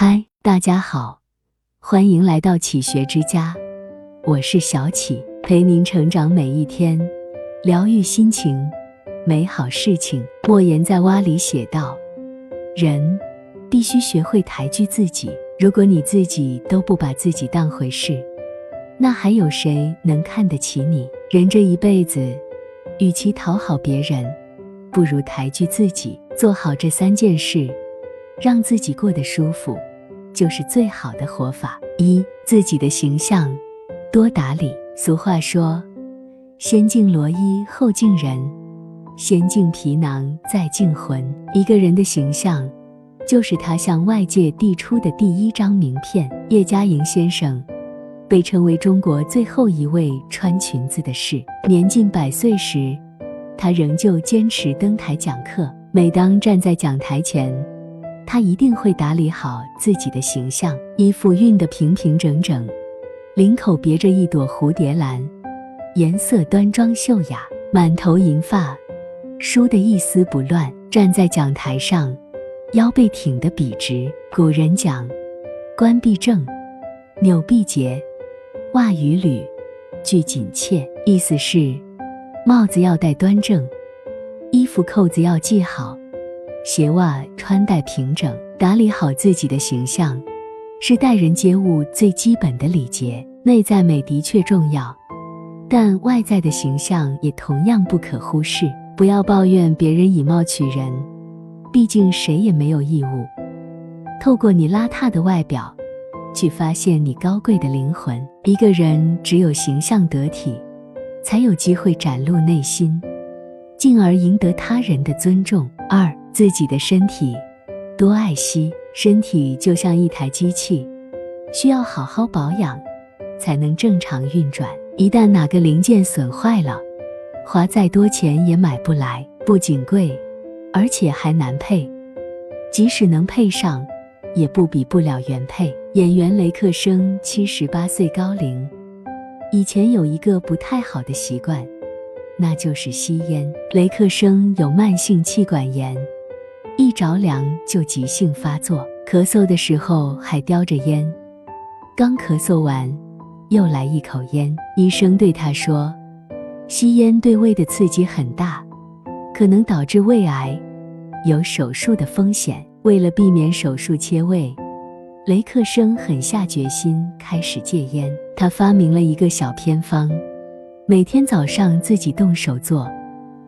嗨，大家好，欢迎来到启学之家，我是小启，陪您成长每一天，疗愈心情，美好事情。莫言在蛙里写道：人必须学会抬举自己，如果你自己都不把自己当回事，那还有谁能看得起你？人这一辈子，与其讨好别人，不如抬举自己，做好这三件事，让自己过得舒服。就是最好的活法。一，自己的形象多打理。俗话说：“先敬罗衣后敬人，先敬皮囊再敬魂。”一个人的形象，就是他向外界递出的第一张名片。叶嘉莹先生被称为中国最后一位穿裙子的士。年近百岁时，他仍旧坚持登台讲课。每当站在讲台前，他一定会打理好自己的形象，衣服熨得平平整整，领口别着一朵蝴蝶兰，颜色端庄秀雅，满头银发梳得一丝不乱。站在讲台上，腰背挺得笔直。古人讲：“冠必正，纽必结，袜与履俱紧切。”意思是帽子要戴端正，衣服扣子要系好。鞋袜穿戴平整，打理好自己的形象，是待人接物最基本的礼节。内在美的确重要，但外在的形象也同样不可忽视。不要抱怨别人以貌取人，毕竟谁也没有义务透过你邋遢的外表，去发现你高贵的灵魂。一个人只有形象得体，才有机会展露内心，进而赢得他人的尊重。二。自己的身体多爱惜，身体就像一台机器，需要好好保养，才能正常运转。一旦哪个零件损坏了，花再多钱也买不来，不仅贵，而且还难配。即使能配上，也不比不了原配。演员雷克生七十八岁高龄，以前有一个不太好的习惯，那就是吸烟。雷克生有慢性气管炎。一着凉就急性发作，咳嗽的时候还叼着烟，刚咳嗽完，又来一口烟。医生对他说：“吸烟对胃的刺激很大，可能导致胃癌，有手术的风险。”为了避免手术切胃，雷克生狠下决心开始戒烟。他发明了一个小偏方，每天早上自己动手做，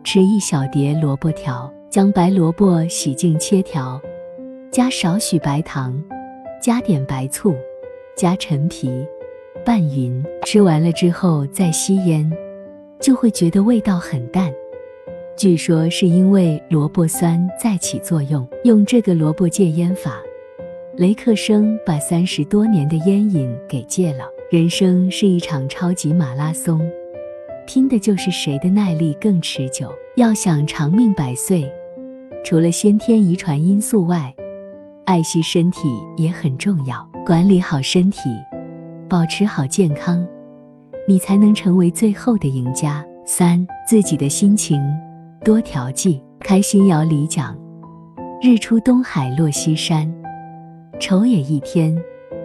吃一小碟萝卜条。将白萝卜洗净切条，加少许白糖，加点白醋，加陈皮，拌匀。吃完了之后再吸烟，就会觉得味道很淡。据说是因为萝卜酸在起作用。用这个萝卜戒烟法，雷克生把三十多年的烟瘾给戒了。人生是一场超级马拉松，拼的就是谁的耐力更持久。要想长命百岁。除了先天遗传因素外，爱惜身体也很重要。管理好身体，保持好健康，你才能成为最后的赢家。三，自己的心情多调剂。开心谣里讲：“日出东海落西山，愁也一天，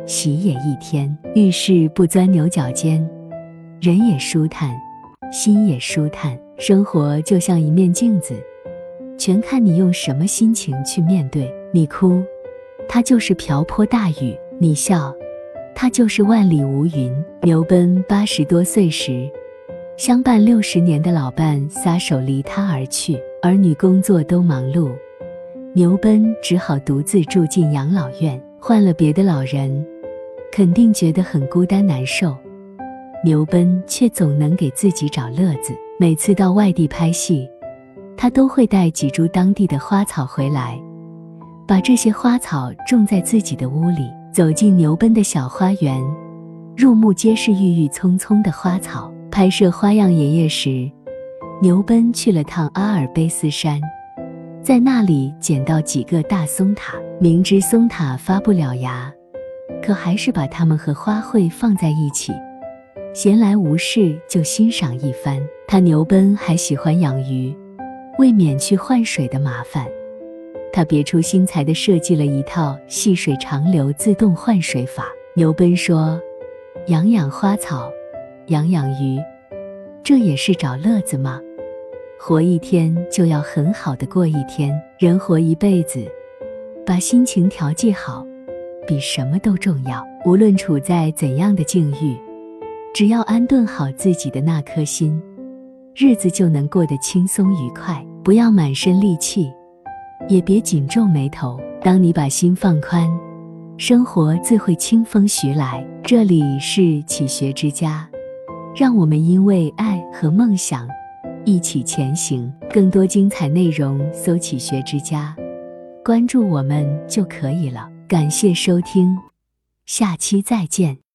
喜也一天。遇事不钻牛角尖，人也舒坦，心也舒坦。生活就像一面镜子。”全看你用什么心情去面对。你哭，它就是瓢泼大雨；你笑，它就是万里无云。牛奔八十多岁时，相伴六十年的老伴撒手离他而去，儿女工作都忙碌，牛奔只好独自住进养老院。换了别的老人，肯定觉得很孤单难受，牛奔却总能给自己找乐子。每次到外地拍戏。他都会带几株当地的花草回来，把这些花草种在自己的屋里。走进牛奔的小花园，入目皆是郁郁葱葱的花草。拍摄《花样爷爷》时，牛奔去了趟阿尔卑斯山，在那里捡到几个大松塔。明知松塔发不了芽，可还是把它们和花卉放在一起，闲来无事就欣赏一番。他牛奔还喜欢养鱼。为免去换水的麻烦，他别出心裁地设计了一套细水长流自动换水法。牛奔说：“养养花草，养养鱼，这也是找乐子吗？活一天就要很好的过一天。人活一辈子，把心情调剂好，比什么都重要。无论处在怎样的境遇，只要安顿好自己的那颗心，日子就能过得轻松愉快。不要满身戾气。”也别紧皱眉头。当你把心放宽，生活自会清风徐来。这里是启学之家，让我们因为爱和梦想一起前行。更多精彩内容，搜“启学之家”，关注我们就可以了。感谢收听，下期再见。